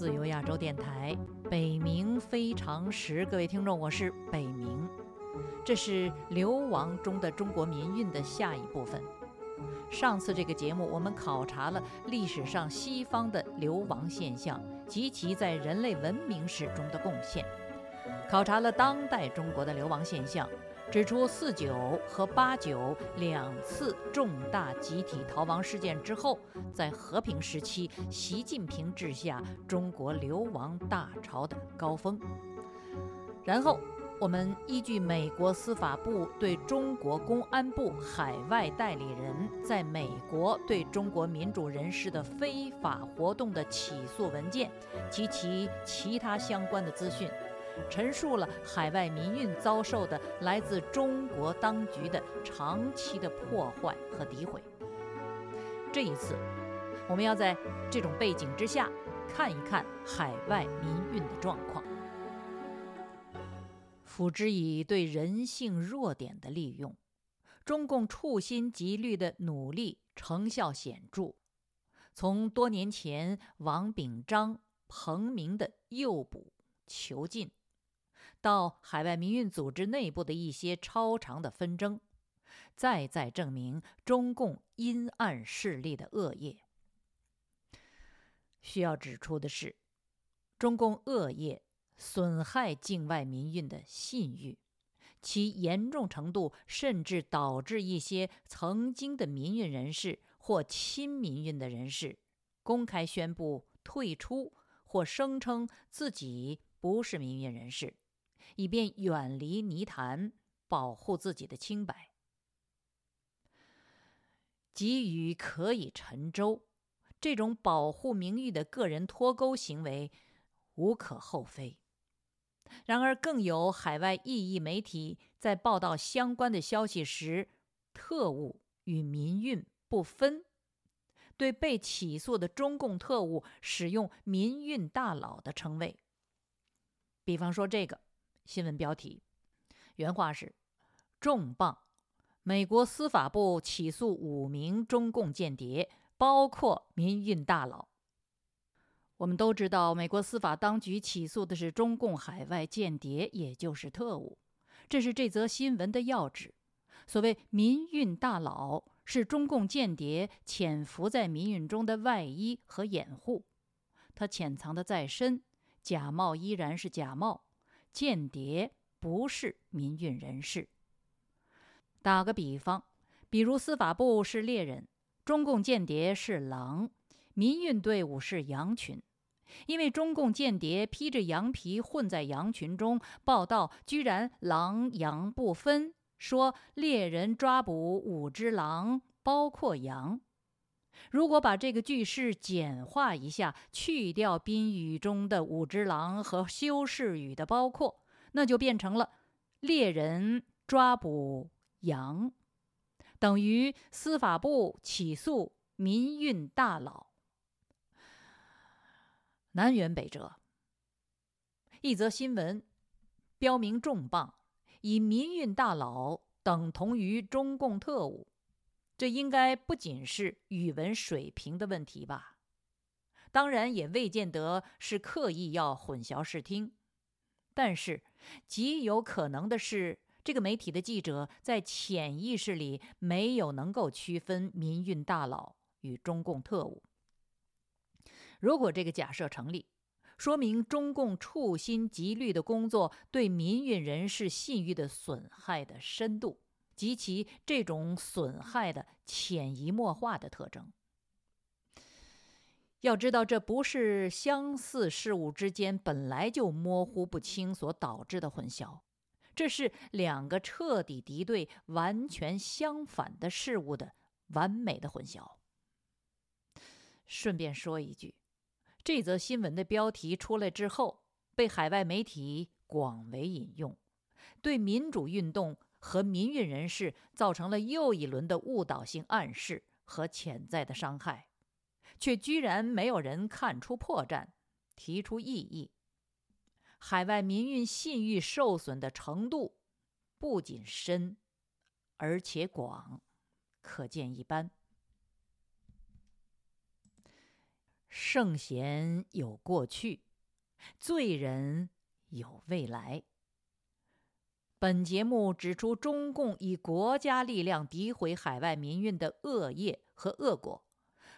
自由亚洲电台《北冥非常时》，各位听众，我是北冥。这是流亡中的中国民运的下一部分。上次这个节目，我们考察了历史上西方的流亡现象及其在人类文明史中的贡献，考察了当代中国的流亡现象。指出四九和八九两次重大集体逃亡事件之后，在和平时期，习近平治下中国流亡大潮的高峰。然后，我们依据美国司法部对中国公安部海外代理人在美国对中国民主人士的非法活动的起诉文件及其其他相关的资讯。陈述了海外民运遭受的来自中国当局的长期的破坏和诋毁。这一次，我们要在这种背景之下看一看海外民运的状况，辅之以对人性弱点的利用，中共处心积虑的努力成效显著。从多年前王炳章、彭明的诱捕、囚禁。到海外民运组织内部的一些超长的纷争，再再证明中共阴暗势力的恶业。需要指出的是，中共恶业损害境外民运的信誉，其严重程度甚至导致一些曾经的民运人士或亲民运的人士公开宣布退出，或声称自己不是民运人士。以便远离泥潭，保护自己的清白，给予可以沉舟。这种保护名誉的个人脱钩行为无可厚非。然而，更有海外异议媒体在报道相关的消息时，特务与民运不分，对被起诉的中共特务使用“民运大佬”的称谓。比方说这个。新闻标题，原话是：“重磅，美国司法部起诉五名中共间谍，包括民运大佬。”我们都知道，美国司法当局起诉的是中共海外间谍，也就是特务。这是这则新闻的要旨。所谓民运大佬，是中共间谍潜伏在民运中的外衣和掩护，他潜藏的再深，假冒依然是假冒。间谍不是民运人士。打个比方，比如司法部是猎人，中共间谍是狼，民运队伍是羊群。因为中共间谍披着羊皮混在羊群中报道，居然狼羊不分，说猎人抓捕五只狼，包括羊。如果把这个句式简化一下，去掉宾语中的五只狼和修饰语的包括，那就变成了猎人抓捕羊，等于司法部起诉民运大佬。南辕北辙。一则新闻标明重磅，以民运大佬等同于中共特务。这应该不仅是语文水平的问题吧？当然，也未见得是刻意要混淆视听。但是，极有可能的是，这个媒体的记者在潜意识里没有能够区分民运大佬与中共特务。如果这个假设成立，说明中共处心积虑的工作对民运人士信誉的损害的深度。及其这种损害的潜移默化的特征。要知道，这不是相似事物之间本来就模糊不清所导致的混淆，这是两个彻底敌对、完全相反的事物的完美的混淆。顺便说一句，这则新闻的标题出来之后，被海外媒体广为引用，对民主运动。和民运人士造成了又一轮的误导性暗示和潜在的伤害，却居然没有人看出破绽，提出异议。海外民运信誉受损的程度不仅深，而且广，可见一斑。圣贤有过去，罪人有未来。本节目指出，中共以国家力量诋毁海外民运的恶业和恶果，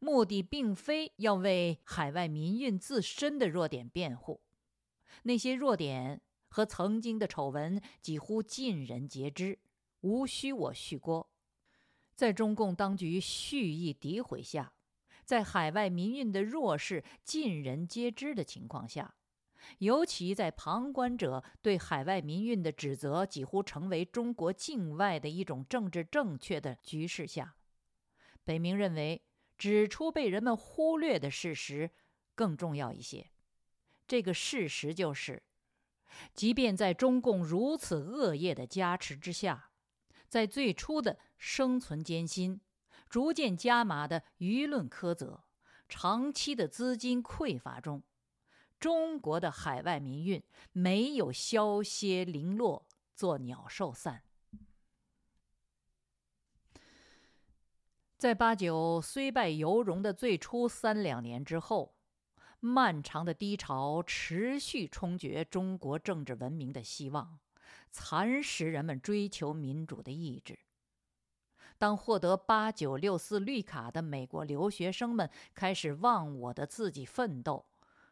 目的并非要为海外民运自身的弱点辩护，那些弱点和曾经的丑闻几乎尽人皆知，无需我叙锅。在中共当局蓄意诋毁下，在海外民运的弱势尽人皆知的情况下。尤其在旁观者对海外民运的指责几乎成为中国境外的一种政治正确的局势下，北明认为指出被人们忽略的事实更重要一些。这个事实就是，即便在中共如此恶业的加持之下，在最初的生存艰辛、逐渐加码的舆论苛责、长期的资金匮乏中。中国的海外民运没有消歇零落，作鸟兽散。在八九虽败犹荣的最初三两年之后，漫长的低潮持续冲决中国政治文明的希望，蚕食人们追求民主的意志。当获得八九六四绿卡的美国留学生们开始忘我的自己奋斗。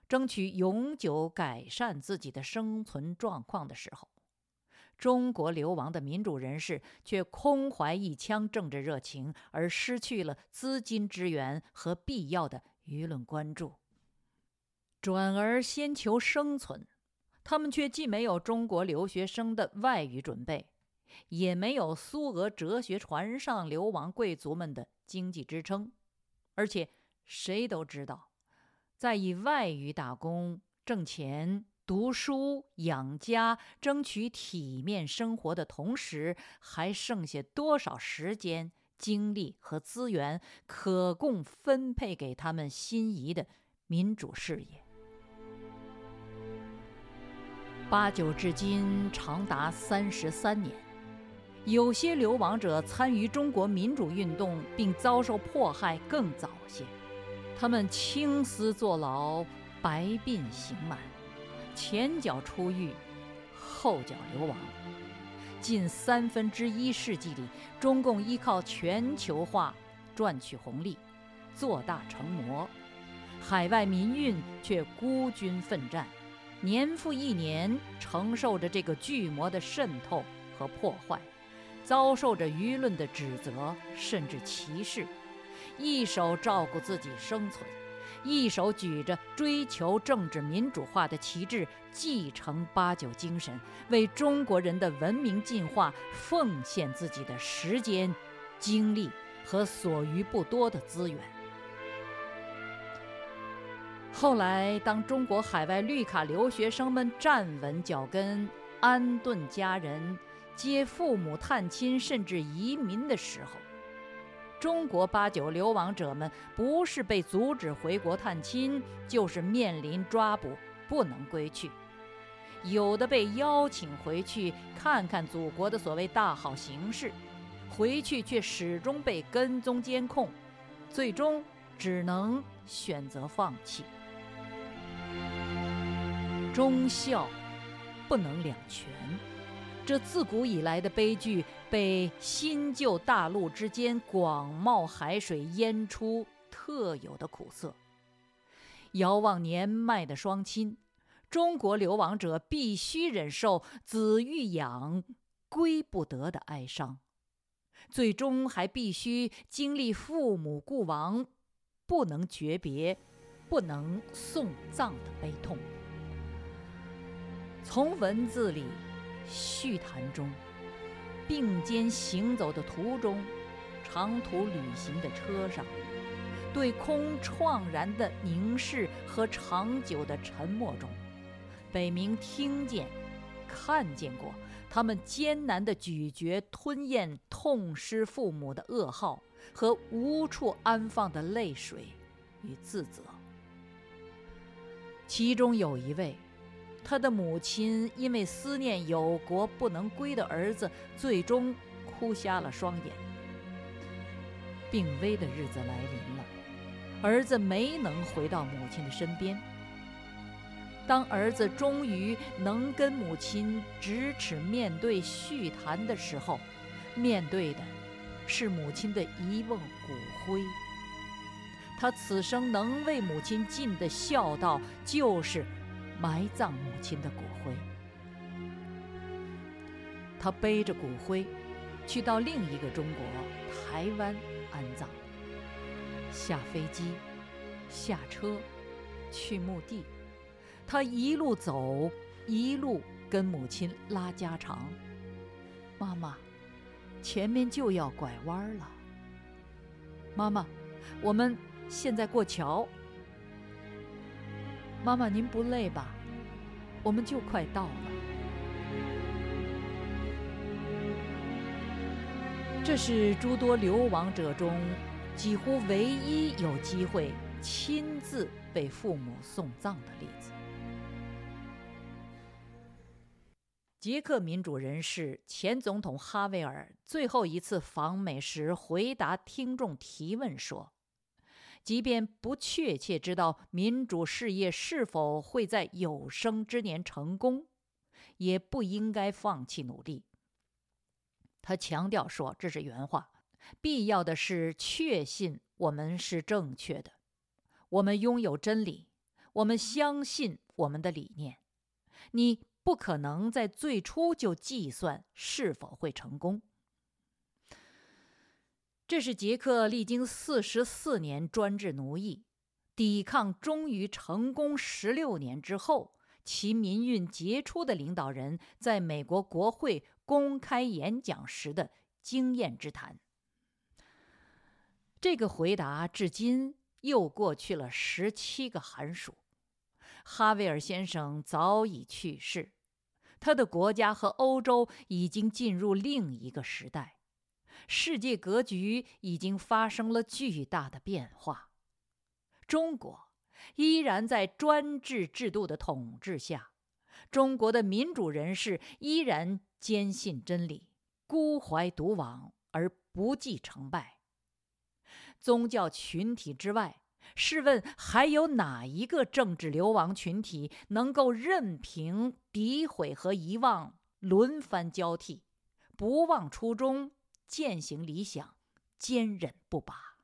争取永久改善自己的生存状况的时候，中国流亡的民主人士却空怀一腔政治热情，而失去了资金支援和必要的舆论关注。转而先求生存，他们却既没有中国留学生的外语准备，也没有苏俄哲学船上流亡贵族们的经济支撑，而且谁都知道。在以外语打工挣钱、读书养家、争取体面生活的同时，还剩下多少时间、精力和资源可供分配给他们心仪的民主事业？八九至今长达三十三年，有些流亡者参与中国民主运动并遭受迫害更早些。他们青丝坐牢，白鬓刑满，前脚出狱，后脚流亡。近三分之一世纪里，中共依靠全球化赚取红利，做大成魔；海外民运却孤军奋战，年复一年承受着这个巨魔的渗透和破坏，遭受着舆论的指责甚至歧视。一手照顾自己生存，一手举着追求政治民主化的旗帜，继承八九精神，为中国人的文明进化奉献自己的时间、精力和所余不多的资源。后来，当中国海外绿卡留学生们站稳脚跟、安顿家人、接父母探亲，甚至移民的时候，中国八九流亡者们不是被阻止回国探亲，就是面临抓捕，不能归去；有的被邀请回去看看祖国的所谓大好形势，回去却始终被跟踪监控，最终只能选择放弃。忠孝不能两全。这自古以来的悲剧，被新旧大陆之间广袤海水淹出特有的苦涩。遥望年迈的双亲，中国流亡者必须忍受子欲养，归不得的哀伤，最终还必须经历父母故亡，不能诀别，不能送葬的悲痛。从文字里。叙谈中，并肩行走的途中，长途旅行的车上，对空怆然的凝视和长久的沉默中，北明听见、看见过他们艰难的咀嚼、吞咽痛失父母的噩耗和无处安放的泪水与自责。其中有一位。他的母亲因为思念有国不能归的儿子，最终哭瞎了双眼。病危的日子来临了，儿子没能回到母亲的身边。当儿子终于能跟母亲咫尺面对叙谈的时候，面对的是母亲的一瓮骨灰。他此生能为母亲尽的孝道，就是埋葬母亲的骨灰。他背着骨灰，去到另一个中国——台湾安葬。下飞机，下车，去墓地。他一路走，一路跟母亲拉家常。妈妈，前面就要拐弯了。妈妈，我们现在过桥。妈妈，您不累吧？我们就快到了。这是诸多流亡者中几乎唯一有机会亲自被父母送葬的例子。捷克民主人士前总统哈维尔最后一次访美时回答听众提问说：“即便不确切知道民主事业是否会在有生之年成功，也不应该放弃努力。”他强调说：“这是原话，必要的是确信我们是正确的，我们拥有真理，我们相信我们的理念。你。”不可能在最初就计算是否会成功。这是杰克历经四十四年专制奴役，抵抗终于成功十六年之后，其民运杰出的领导人在美国国会公开演讲时的经验之谈。这个回答至今又过去了十七个寒暑。哈维尔先生早已去世，他的国家和欧洲已经进入另一个时代，世界格局已经发生了巨大的变化。中国依然在专制制度的统治下，中国的民主人士依然坚信真理，孤怀独往而不计成败。宗教群体之外。试问，还有哪一个政治流亡群体能够任凭诋毁和遗忘轮番交替，不忘初衷，践行理想，坚忍不拔？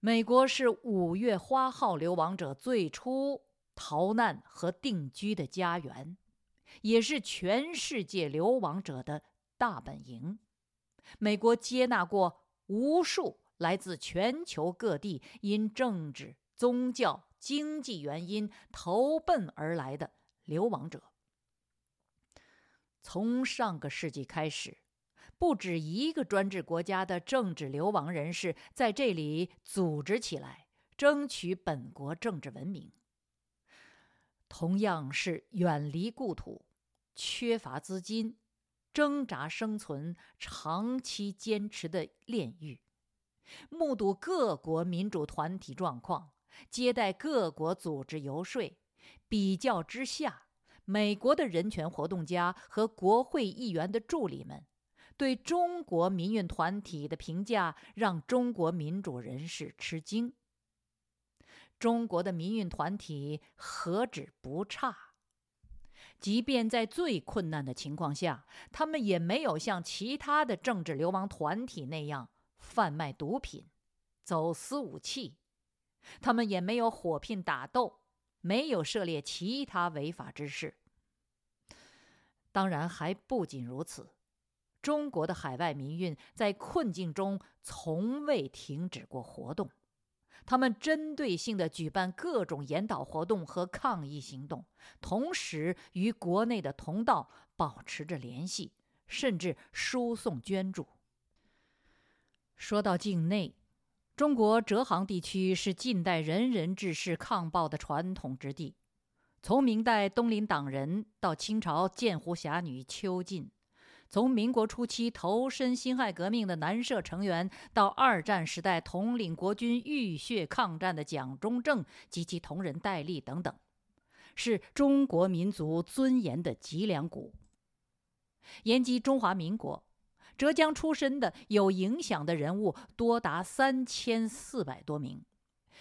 美国是五月花号流亡者最初逃难和定居的家园，也是全世界流亡者的大本营。美国接纳过无数。来自全球各地因政治、宗教、经济原因投奔而来的流亡者，从上个世纪开始，不止一个专制国家的政治流亡人士在这里组织起来，争取本国政治文明。同样是远离故土、缺乏资金、挣扎生存、长期坚持的炼狱。目睹各国民主团体状况，接待各国组织游说，比较之下，美国的人权活动家和国会议员的助理们对中国民运团体的评价，让中国民主人士吃惊。中国的民运团体何止不差，即便在最困难的情况下，他们也没有像其他的政治流亡团体那样。贩卖毒品、走私武器，他们也没有火拼打斗，没有涉猎其他违法之事。当然，还不仅如此，中国的海外民运在困境中从未停止过活动，他们针对性的举办各种研讨活动和抗议行动，同时与国内的同道保持着联系，甚至输送捐助。说到境内，中国浙杭地区是近代仁人志士抗暴的传统之地。从明代东林党人到清朝剑湖侠女邱进，从民国初期投身辛亥革命的南社成员，到二战时代统领国军浴血抗战的蒋中正及其同仁戴笠等等，是中国民族尊严的脊梁骨。延及中华民国。浙江出身的有影响的人物多达三千四百多名，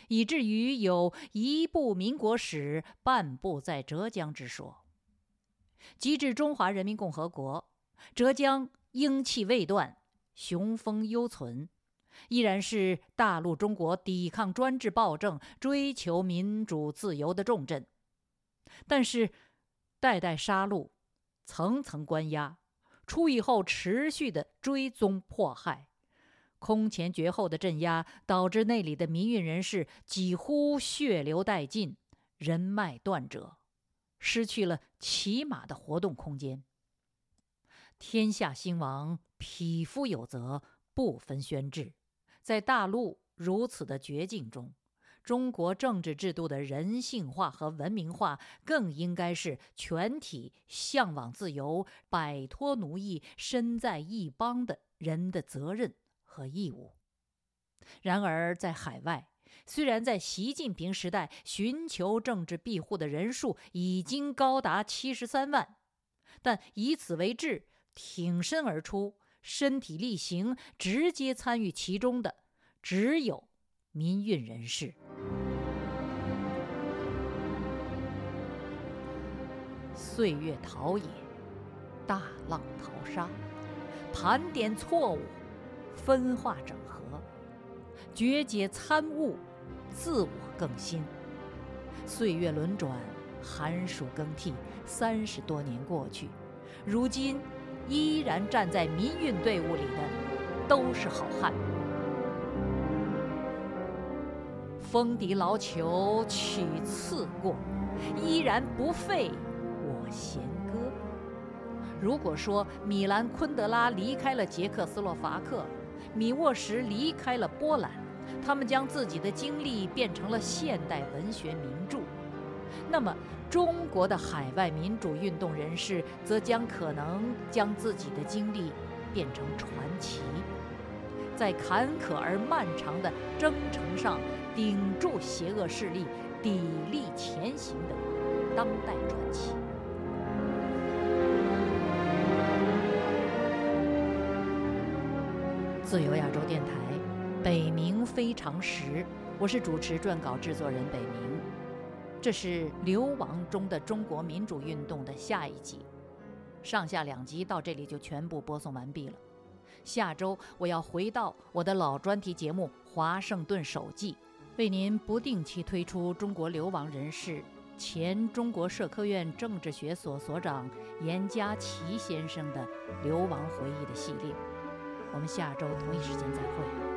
以至于有一部民国史，半部在浙江之说。及至中华人民共和国，浙江英气未断，雄风犹存，依然是大陆中国抵抗专制暴政、追求民主自由的重镇。但是，代代杀戮，层层关押。出狱后持续的追踪迫害，空前绝后的镇压，导致那里的民运人士几乎血流殆尽，人脉断折，失去了起码的活动空间。天下兴亡，匹夫有责，不分宣制。在大陆如此的绝境中。中国政治制度的人性化和文明化，更应该是全体向往自由、摆脱奴役、身在异邦的人的责任和义务。然而，在海外，虽然在习近平时代寻求政治庇护的人数已经高达七十三万，但以此为志、挺身而出、身体力行、直接参与其中的，只有民运人士。岁月陶冶，大浪淘沙，盘点错误，分化整合，决解参悟，自我更新。岁月轮转，寒暑更替，三十多年过去，如今依然站在民运队伍里的，都是好汉。风笛老朽曲次过，依然不废我。弦歌。如果说米兰昆德拉离开了捷克斯洛伐克，米沃什离开了波兰，他们将自己的经历变成了现代文学名著，那么中国的海外民主运动人士则将可能将自己的经历变成传奇，在坎坷而漫长的征程上顶住邪恶势力、砥砺前行的当代传奇。自由亚洲电台，北冥非常时，我是主持、撰稿、制作人北冥。这是流亡中的中国民主运动的下一集，上下两集到这里就全部播送完毕了。下周我要回到我的老专题节目《华盛顿手记》，为您不定期推出中国流亡人士、前中国社科院政治学所所长严家琪先生的流亡回忆的系列。我们下周同一时间再会。